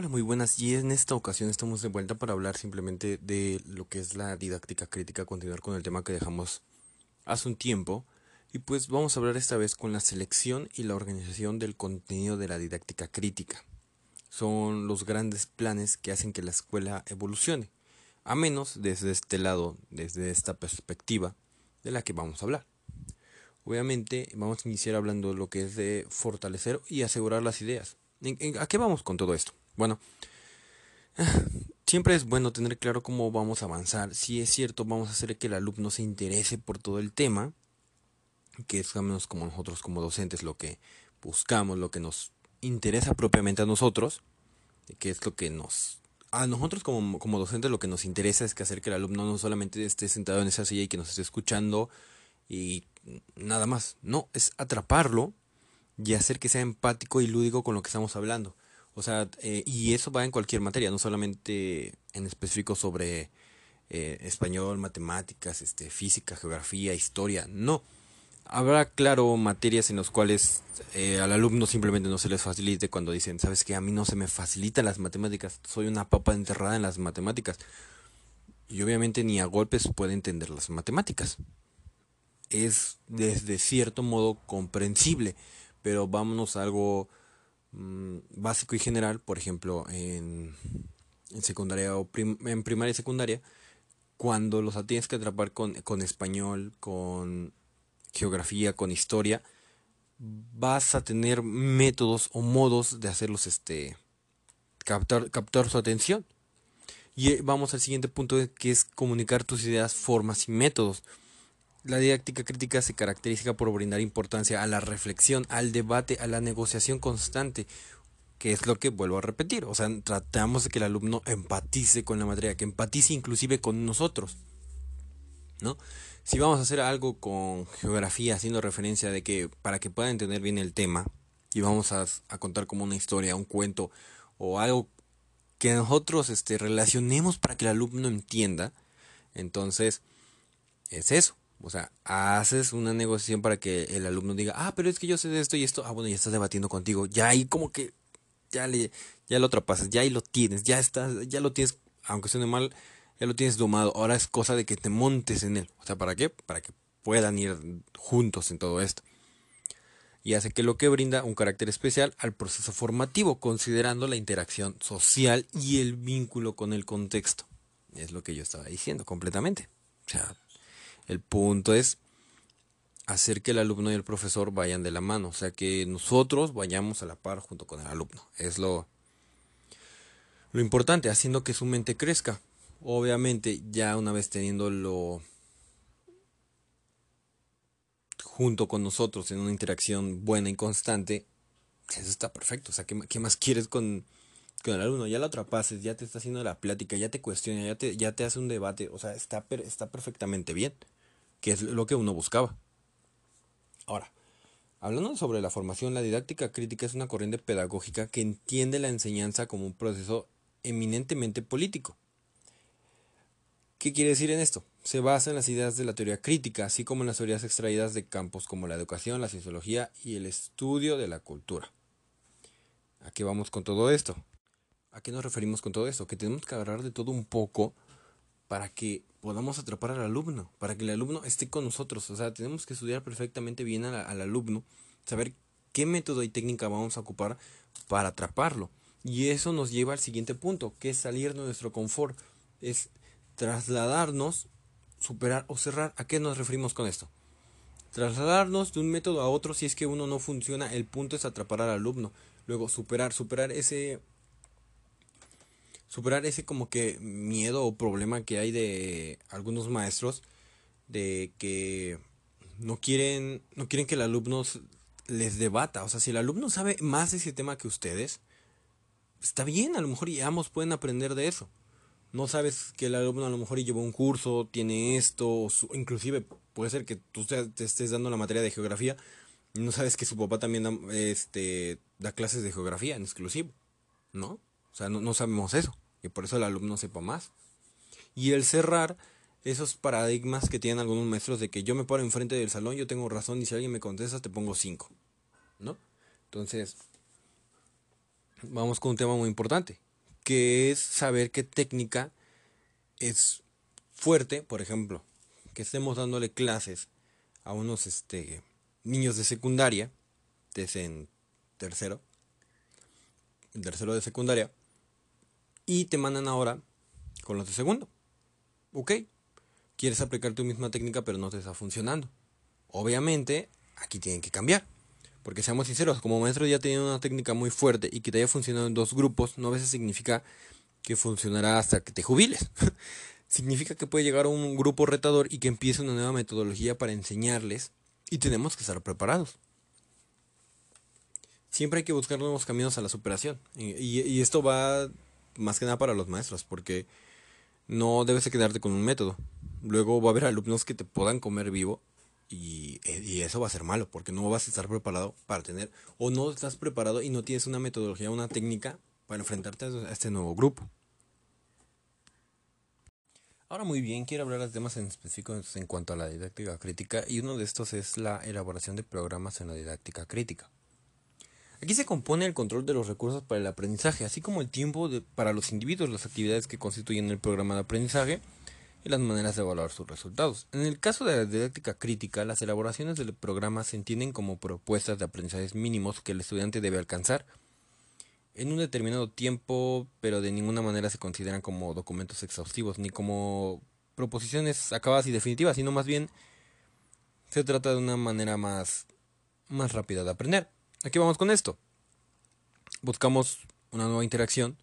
Hola, muy buenas. Y en esta ocasión estamos de vuelta para hablar simplemente de lo que es la didáctica crítica, continuar con el tema que dejamos hace un tiempo. Y pues vamos a hablar esta vez con la selección y la organización del contenido de la didáctica crítica. Son los grandes planes que hacen que la escuela evolucione, a menos desde este lado, desde esta perspectiva de la que vamos a hablar. Obviamente vamos a iniciar hablando de lo que es de fortalecer y asegurar las ideas. ¿A qué vamos con todo esto? Bueno, siempre es bueno tener claro cómo vamos a avanzar. Si es cierto, vamos a hacer que el alumno se interese por todo el tema, que es al menos como nosotros como docentes lo que buscamos, lo que nos interesa propiamente a nosotros, que es lo que nos... A nosotros como, como docentes lo que nos interesa es que hacer que el alumno no solamente esté sentado en esa silla y que nos esté escuchando y nada más. No, es atraparlo y hacer que sea empático y lúdico con lo que estamos hablando. O sea, eh, y eso va en cualquier materia, no solamente en específico sobre eh, español, matemáticas, este, física, geografía, historia. No. Habrá, claro, materias en las cuales eh, al alumno simplemente no se les facilite cuando dicen, sabes que a mí no se me facilitan las matemáticas, soy una papa enterrada en las matemáticas. Y obviamente ni a golpes puede entender las matemáticas. Es desde cierto modo comprensible, pero vámonos a algo Mm, básico y general, por ejemplo, en, en secundaria o en primaria y secundaria, cuando los tienes que atrapar con, con español, con geografía, con historia, vas a tener métodos o modos de hacerlos este captar, captar su atención. Y eh, vamos al siguiente punto que es comunicar tus ideas, formas y métodos. La didáctica crítica se caracteriza por brindar importancia a la reflexión, al debate, a la negociación constante, que es lo que vuelvo a repetir. O sea, tratamos de que el alumno empatice con la materia, que empatice inclusive con nosotros. ¿No? Si vamos a hacer algo con geografía, haciendo referencia de que para que pueda entender bien el tema, y vamos a, contar como una historia, un cuento, o algo que nosotros este, relacionemos para que el alumno entienda, entonces es eso. O sea, haces una negociación para que el alumno diga, ah, pero es que yo sé de esto y esto, ah, bueno, ya estás debatiendo contigo, ya ahí como que, ya le, ya lo atrapas, ya ahí lo tienes, ya estás, ya lo tienes, aunque suene mal, ya lo tienes domado, ahora es cosa de que te montes en él. O sea, ¿para qué? Para que puedan ir juntos en todo esto. Y hace que lo que brinda un carácter especial al proceso formativo, considerando la interacción social y el vínculo con el contexto. Es lo que yo estaba diciendo completamente. O sea, el punto es hacer que el alumno y el profesor vayan de la mano, o sea, que nosotros vayamos a la par junto con el alumno. Es lo, lo importante, haciendo que su mente crezca. Obviamente, ya una vez teniéndolo junto con nosotros en una interacción buena y constante, eso está perfecto. O sea, ¿qué, más quieres con, con, el alumno? Ya lo atrapases, ya te está haciendo la plática, ya te cuestiona, ya te, ya te hace un debate. O sea, está, está perfectamente bien que es lo que uno buscaba. Ahora, hablando sobre la formación, la didáctica crítica es una corriente pedagógica que entiende la enseñanza como un proceso eminentemente político. ¿Qué quiere decir en esto? Se basa en las ideas de la teoría crítica, así como en las teorías extraídas de campos como la educación, la sociología y el estudio de la cultura. ¿A qué vamos con todo esto? ¿A qué nos referimos con todo esto? Que tenemos que agarrar de todo un poco para que podamos atrapar al alumno, para que el alumno esté con nosotros. O sea, tenemos que estudiar perfectamente bien al, alumno, saber qué método y técnica vamos a ocupar para atraparlo. Y eso nos lleva al siguiente punto, que es salir de nuestro confort, es trasladarnos, superar o cerrar. ¿A qué nos referimos con esto? Trasladarnos de un método a otro si es que uno no funciona, el punto es atrapar al alumno. Luego superar, superar ese superar ese como que miedo o problema que hay de algunos maestros de que no quieren no quieren que el alumno les debata, o sea, si el alumno sabe más de ese tema que ustedes, está bien, a lo mejor y ambos pueden aprender de eso. No sabes que el alumno a lo mejor llevó un curso, tiene esto, inclusive puede ser que tú te, estés dando la materia de geografía y no sabes que su papá también da, este, da clases de geografía en exclusivo, ¿no? O sea, no, no sabemos eso y por eso el alumno sepa más. Y el cerrar esos paradigmas que tienen algunos maestros de que yo me paro enfrente del salón, yo tengo razón y si alguien me contesta te pongo cinco. ¿No? Entonces, vamos con un tema muy importante, que es saber qué técnica es fuerte, por ejemplo, que estemos dándole clases a unos este, niños de secundaria, desde en tercero, en tercero de secundaria, y te mandan ahora con los de segundo. Ok, quieres aplicar tu misma técnica pero no te está funcionando. Obviamente, aquí tienen que cambiar. Porque seamos sinceros, como maestro ya teniendo una técnica muy fuerte y que te haya funcionado en dos grupos, no a veces significa que funcionará hasta que te jubiles. significa que puede llegar un grupo retador y que empiece una nueva metodología para enseñarles y tenemos que estar preparados. Siempre hay que buscar nuevos caminos a la superación. Y, esto va más que nada para los maestros, porque no debes de quedarte con un método. Luego va a haber alumnos que te puedan comer vivo y, y, eso va a ser malo, porque no vas a estar preparado para tener, o no estás preparado y no tienes una metodología, una técnica para enfrentarte a este nuevo grupo. Ahora muy bien, quiero hablar de temas en específico en cuanto a la didáctica crítica y uno de estos es la elaboración de programas en la didáctica crítica. Aquí se compone el control de los recursos para el aprendizaje, así como el tiempo para los individuos, las actividades que constituyen el programa de aprendizaje y las maneras de evaluar sus resultados. En el caso de la didáctica crítica, las elaboraciones del programa se entienden como propuestas de aprendizajes mínimos que el estudiante debe alcanzar en un determinado tiempo, pero de ninguna manera se consideran como documentos exhaustivos ni como proposiciones acabadas y definitivas, sino más bien se trata de una manera más, más rápida de aprender. Aquí vamos con esto. Buscamos una nueva interacción,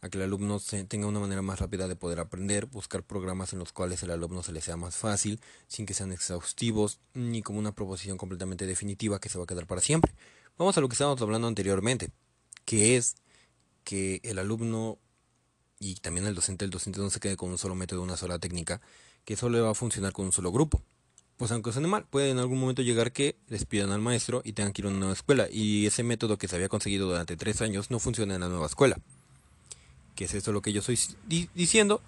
a que el alumno tenga una manera más rápida de poder aprender, buscar programas en los cuales el alumno se le sea más fácil, sin que sean exhaustivos, ni como una proposición completamente definitiva que se va a quedar para siempre. Vamos a lo que estábamos hablando anteriormente que es que el alumno y también el docente, el docente no se quede con un solo método, una sola técnica, que solo va a funcionar con un solo grupo. Pues aunque suene mal, puede en algún momento llegar que despidan al maestro y tengan que ir a una nueva escuela. Y ese método que se había conseguido durante tres años no funciona en la nueva escuela. Que es esto lo que yo estoy diciendo,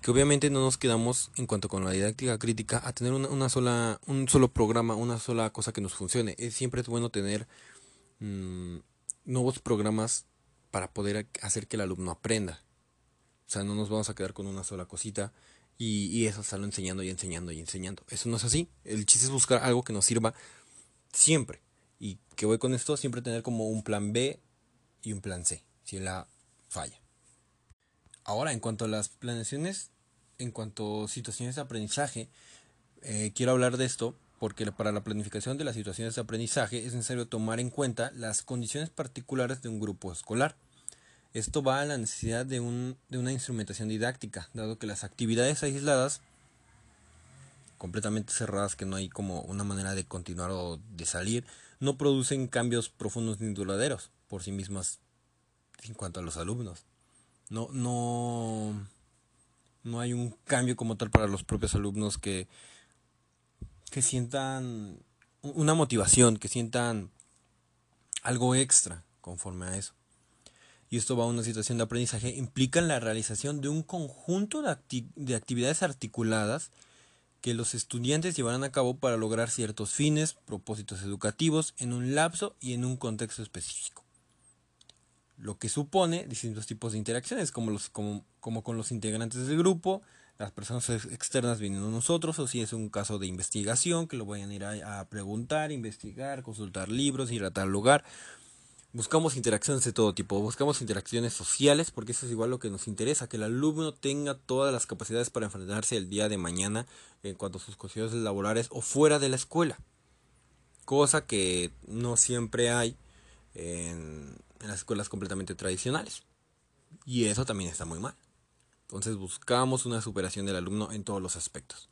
que obviamente no nos quedamos en cuanto con la didáctica crítica a tener una, sola, un solo programa, una sola cosa que nos funcione. Es, siempre es bueno tener mm, nuevos programas para poder hacer que el alumno aprenda. O sea, no nos vamos a quedar con una sola cosita y, y eso estarlo enseñando y enseñando y enseñando. Eso no es así. El chiste es buscar algo que nos sirva siempre. Y que voy con esto, siempre tener como un plan B y un plan C, si la falla. Ahora, en cuanto a las planeaciones, en cuanto a situaciones de aprendizaje, eh, quiero hablar de esto porque para la planificación de las situaciones de aprendizaje es necesario tomar en cuenta las condiciones particulares de un grupo escolar. Esto va a la necesidad de, una instrumentación didáctica, dado que las actividades aisladas, completamente cerradas, que no hay como una manera de continuar o de salir, no producen cambios profundos ni duraderos por sí mismas en cuanto a los alumnos. No, no, no hay un cambio como tal para los propios alumnos que que sientan una motivación, que sientan algo extra conforme a eso. Y esto va a una situación de aprendizaje, implica la realización de un conjunto de, de actividades articuladas que los estudiantes llevarán a cabo para lograr ciertos fines, propósitos educativos en un lapso y en un contexto específico. Lo que supone distintos tipos de interacciones, como, los, como, como con los integrantes del grupo, las personas externas vienen a nosotros o si es un caso de investigación que lo vayan a ir a, preguntar, investigar, consultar libros, ir a tal lugar. Buscamos interacciones de todo tipo, buscamos interacciones sociales porque eso es igual lo que nos interesa, que el alumno tenga todas las capacidades para enfrentarse el día de mañana en cuanto a sus cuestiones laborales o fuera de la escuela. Cosa que no siempre hay en las escuelas completamente tradicionales. Y eso también está muy mal. Entonces buscamos una superación del alumno en todos los aspectos.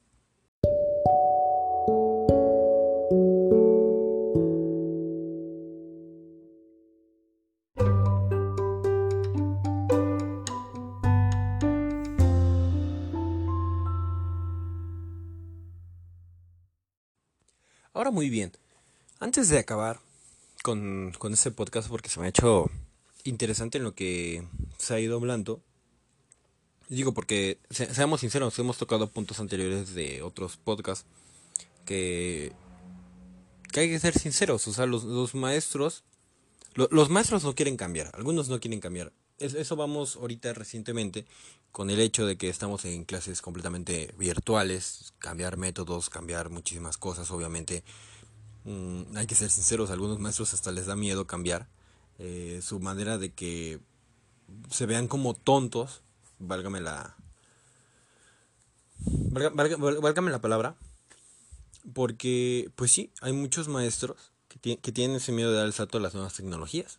Ahora muy bien, antes de acabar con, con este podcast porque se me ha hecho interesante en lo que se ha ido hablando, Digo porque, seamos sinceros, hemos tocado puntos anteriores de otros podcasts que, hay que ser sinceros. O sea, los maestros, los maestros no quieren cambiar, algunos no quieren cambiar. Eso vamos ahorita recientemente con el hecho de que estamos en clases completamente virtuales, cambiar métodos, cambiar muchísimas cosas, obviamente mm, hay que ser sinceros, a algunos maestros hasta les da miedo cambiar eh, su manera de que se vean como tontos, válgame la, válgame la palabra, porque pues sí, hay muchos maestros que, que tienen ese miedo de dar el salto a las nuevas tecnologías.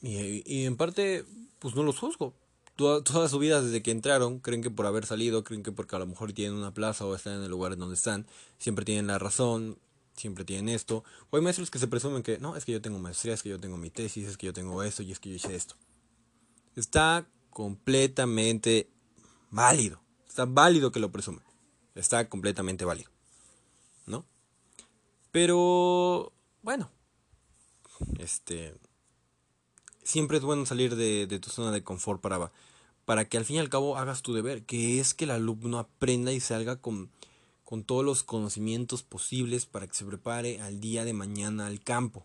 Y, y en parte, pues no los juzgo, toda, su vida desde que entraron, creen que por haber salido, creen que porque a lo mejor tienen una plaza o están en el lugar en donde están, siempre tienen la razón, siempre tienen esto. O hay maestros que se presumen que, no, es que yo tengo maestría, es que yo tengo mi tesis, es que yo tengo esto y es que yo hice esto. Está completamente válido. Está válido que lo presumen. Está completamente válido. ¿No? Pero, bueno. Este, siempre es bueno salir de, tu zona de confort para, para que al fin y al cabo hagas tu deber, que es que el alumno aprenda y salga con, con todos los conocimientos posibles para que se prepare al día de mañana al campo.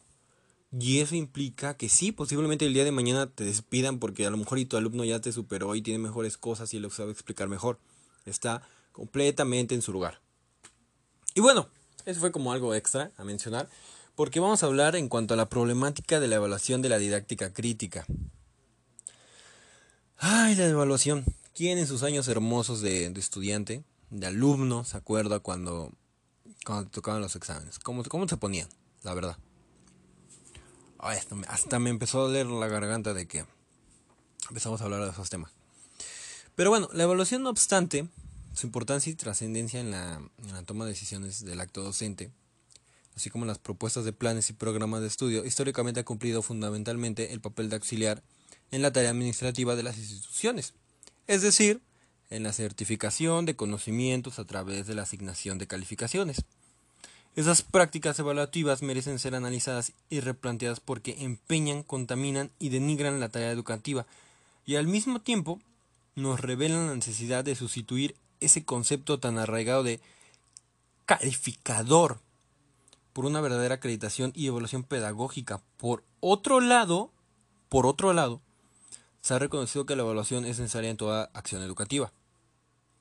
Y eso implica que sí, posiblemente el día de mañana te despidan porque a lo mejor y tu alumno ya te superó y tiene mejores cosas y lo sabe explicar mejor. Está completamente en su lugar. Y bueno, eso fue como algo extra a mencionar porque vamos a hablar en cuanto a la problemática de la evaluación de la didáctica crítica. Ay, la evaluación. ¿Quién en sus años hermosos de, estudiante, de alumno, se acuerda cuando, te tocaban los exámenes? ¿Cómo, ¿Cómo se ponían? La verdad. Ay, hasta, me, empezó a doler la garganta de que empezamos a hablar de esos temas. Pero bueno, la evaluación no obstante, su importancia y trascendencia en la, en la toma de decisiones del acto docente así como las propuestas de planes y programas de estudio, históricamente ha cumplido fundamentalmente el papel de auxiliar en la tarea administrativa de las instituciones, es decir, en la certificación de conocimientos a través de la asignación de calificaciones. Esas prácticas evaluativas merecen ser analizadas y replanteadas porque empeñan, contaminan y denigran la tarea educativa y al mismo tiempo nos revelan la necesidad de sustituir ese concepto tan arraigado de calificador por una verdadera acreditación y evaluación pedagógica. Por otro lado, por otro lado, se ha reconocido que la evaluación es necesaria en toda acción educativa.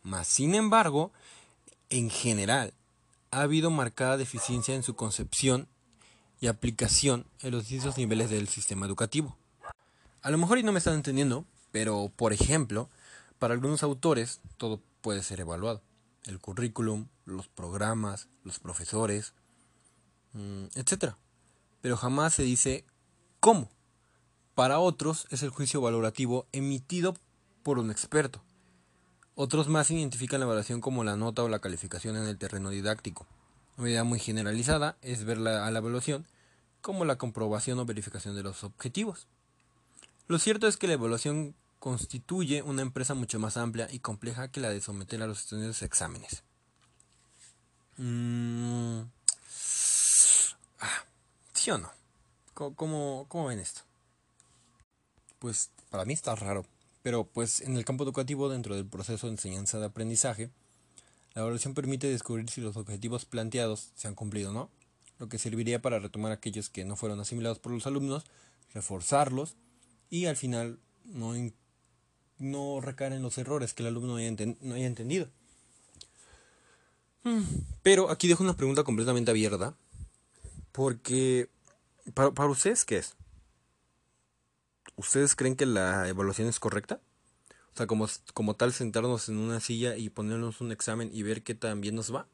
Mas, sin embargo, en general, ha habido marcada deficiencia en su concepción y aplicación en los distintos niveles del sistema educativo. A lo mejor y no me están entendiendo, pero por ejemplo, para algunos autores todo puede ser evaluado. El currículum, los programas, los profesores, Mm, etcétera. Pero jamás se dice cómo. Para otros es el juicio valorativo emitido por un experto. Otros más identifican la evaluación como la nota o la calificación en el terreno didáctico. Una idea muy generalizada es ver a la evaluación como la comprobación o verificación de los objetivos. Lo cierto es que la evaluación constituye una empresa mucho más amplia y compleja que la de someter a los estudiantes exámenes. Mm, ¿Sí o no? ¿Cómo, cómo, ven esto? Pues para mí está raro, pero pues en el campo educativo, dentro del proceso de enseñanza de aprendizaje, la evaluación permite descubrir si los objetivos planteados se han cumplido o no, lo que serviría para retomar aquellos que no fueron asimilados por los alumnos, reforzarlos y al final no, no recaer en los errores que el alumno no haya entendido. Hmm, pero aquí dejo una pregunta completamente abierta porque, para, para ustedes, ¿qué es? ¿Ustedes creen que la evaluación es correcta? O sea, como, como tal, sentarnos en una silla y ponernos un examen y ver qué tan bien nos va.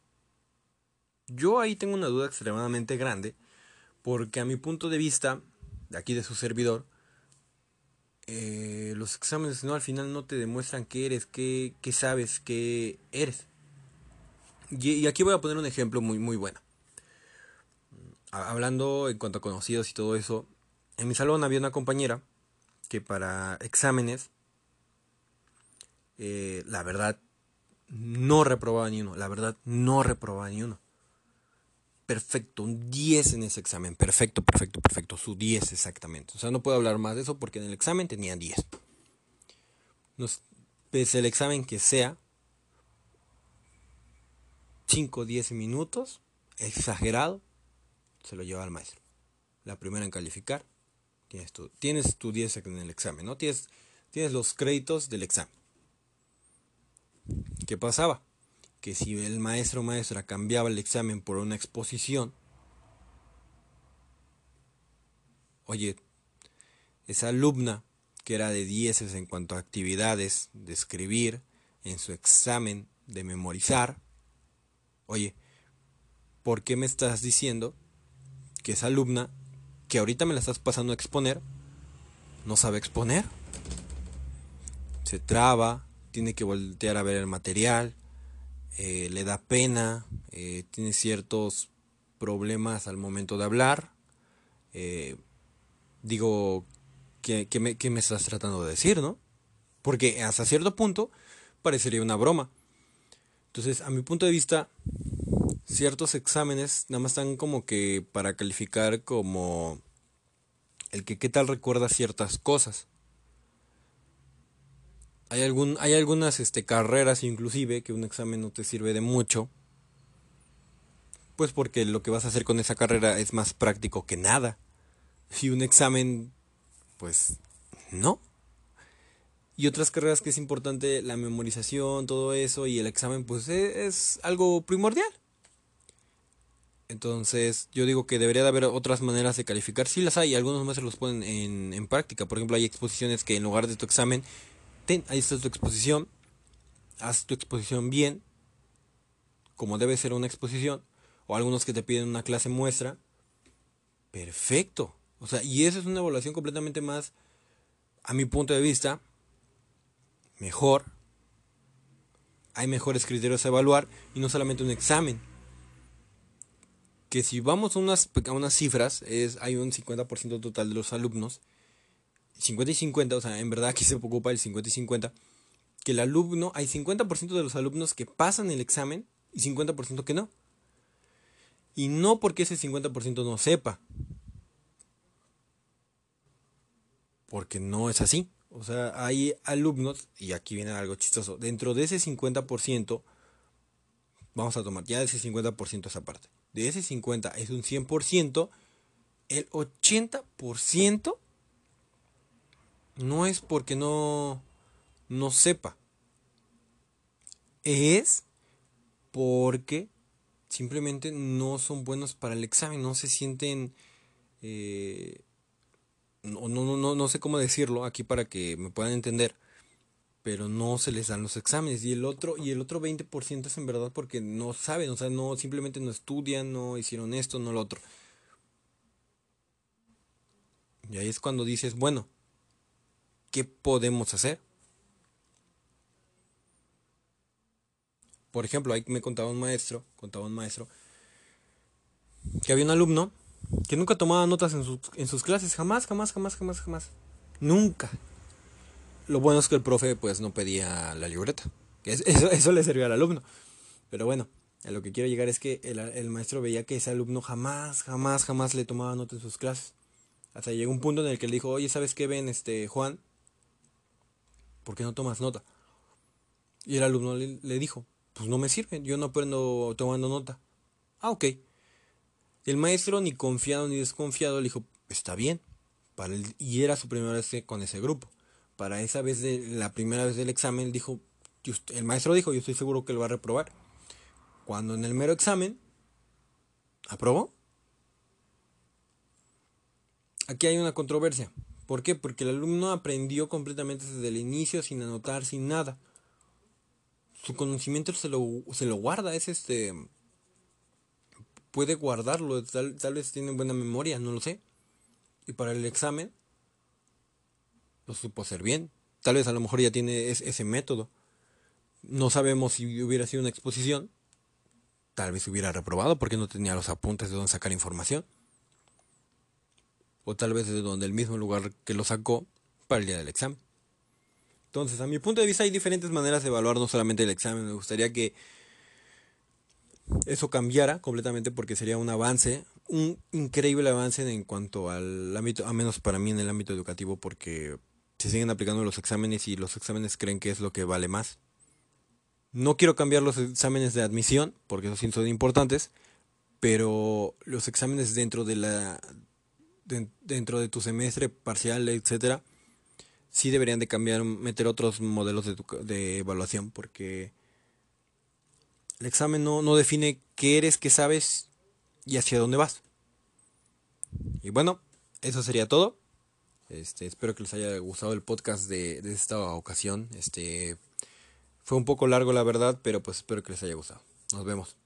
Yo ahí tengo una duda extremadamente grande, porque a mi punto de vista, de aquí de su servidor, eh, los exámenes no al final no te demuestran qué eres, qué, qué sabes, qué eres. Y, y, aquí voy a poner un ejemplo muy, muy bueno hablando en cuanto a conocidos y todo eso, en mi salón había una compañera que para exámenes, eh, la verdad, no reprobaba ni uno, la verdad, no reprobaba ni uno. Perfecto, un 10 en ese examen, perfecto, perfecto, perfecto, su 10 exactamente. O sea, no puedo hablar más de eso porque en el examen tenía 10. pese el examen que sea, 5 o 10 minutos, exagerado, se lo lleva al maestro. La primera en calificar Tienes tu, tienes tu 10 en el examen, ¿no? Tienes, tienes los créditos del examen. ¿Qué pasaba? Que si el maestro o maestra cambiaba el examen por una exposición, oye, esa alumna que era de 10 en cuanto a actividades de escribir en su examen de memorizar, oye, ¿por qué me estás diciendo que esa alumna que ahorita me la estás pasando a exponer no sabe exponer? Se traba, tiene que voltear a ver el material, eh, le da pena, eh, tiene ciertos problemas al momento de hablar. Eh, digo, ¿qué, me, ¿qué me estás tratando de decir, no? Porque hasta cierto punto parecería una broma. Entonces, a mi punto de vista, ciertos exámenes nada más están como que para calificar como el que qué tal recuerda ciertas cosas. Hay, algún, hay algunas este, carreras inclusive que un examen no te sirve de mucho. Pues porque lo que vas a hacer con esa carrera es más práctico que nada. Y un examen, pues no. Y otras carreras que es importante, la memorización, todo eso, y el examen, pues e, es, algo primordial. Entonces, yo digo que debería de haber otras maneras de calificar. Sí las hay, algunos maestros los ponen en, en práctica. Por ejemplo, hay exposiciones que en lugar de tu examen, ten, ahí está tu exposición, haz tu exposición bien, como debe ser una exposición, o algunos que te piden una clase muestra. Perfecto. O sea, y esa es una evaluación completamente más, a mi punto de vista, mejor. Hay mejores criterios a evaluar y no solamente un examen. Que si vamos a unas, a unas cifras, es, hay un 50% total de los alumnos, 50 y 50, o sea, en verdad aquí se ocupa el 50 y 50, que el alumno, hay 50% de los alumnos que pasan el examen y 50% que no. Y no porque ese 50% no sepa, porque no es así. O sea, hay alumnos, y aquí viene algo chistoso, dentro de ese 50%, vamos a tomar ya ese 50% esa parte, de ese 50 es un 100%, el 80% no es porque no, no sepa, es porque simplemente no son buenos para el examen, no se sienten... Eh, no, no, no, no sé cómo decirlo aquí para que me puedan entender, pero no se les dan los exámenes y el otro y el otro 20% es en verdad porque no saben, o sea, no simplemente no estudian, no hicieron esto, no lo otro. Y ahí es cuando dices, bueno, ¿qué podemos hacer? Por ejemplo, ahí me contaba un maestro, contaba un maestro que había un alumno que nunca tomaba notas en, en sus clases, jamás, jamás, jamás, jamás, jamás. Nunca. Lo bueno es que el profe pues no pedía la libreta. Eso, eso le servía al alumno. Pero bueno, a lo que quiero llegar es que el, el, maestro veía que ese alumno jamás, jamás, jamás le tomaba notas en sus clases. Hasta llegó un punto en el que le dijo, oye, ¿sabes qué ven, este, Juan? ¿Por qué no tomas nota? Y el alumno le, le dijo, pues no me sirve, yo no aprendo tomando nota. Ah, ok. El maestro, ni confiado ni desconfiado, le dijo, está bien. Para y era su primera vez con ese grupo. Para esa vez, de la primera vez del examen, dijo, el maestro dijo, yo estoy seguro que lo va a reprobar. Cuando en el mero examen, aprobó. Aquí hay una controversia. ¿Por qué? Porque el alumno aprendió completamente desde el inicio, sin anotar, sin nada. Su conocimiento se lo, se lo guarda, es este puede guardarlo, tal, vez tiene buena memoria, no lo sé. Y para el examen, lo supo hacer bien. Tal vez a lo mejor ya tiene ese método. No sabemos si hubiera sido una exposición. Tal vez hubiera reprobado porque no tenía los apuntes de dónde sacar información. O tal vez de donde el mismo lugar que lo sacó para el día del examen. Entonces, a mi punto de vista hay diferentes maneras de evaluar no solamente el examen. Me gustaría que eso cambiara completamente porque sería un avance, un increíble avance en cuanto al ámbito, a menos para mí en el ámbito educativo, porque se siguen aplicando los exámenes y los exámenes creen que es lo que vale más. No quiero cambiar los exámenes de admisión, porque esos sí son importantes, pero los exámenes dentro de la dentro de tu semestre parcial, etcétera, sí deberían de cambiar, meter otros modelos de, de evaluación, porque el examen no, no define qué eres, qué sabes y hacia dónde vas. Y bueno, eso sería todo. Este, espero que les haya gustado el podcast de, esta ocasión. Este, fue un poco largo la verdad, pero pues espero que les haya gustado. Nos vemos.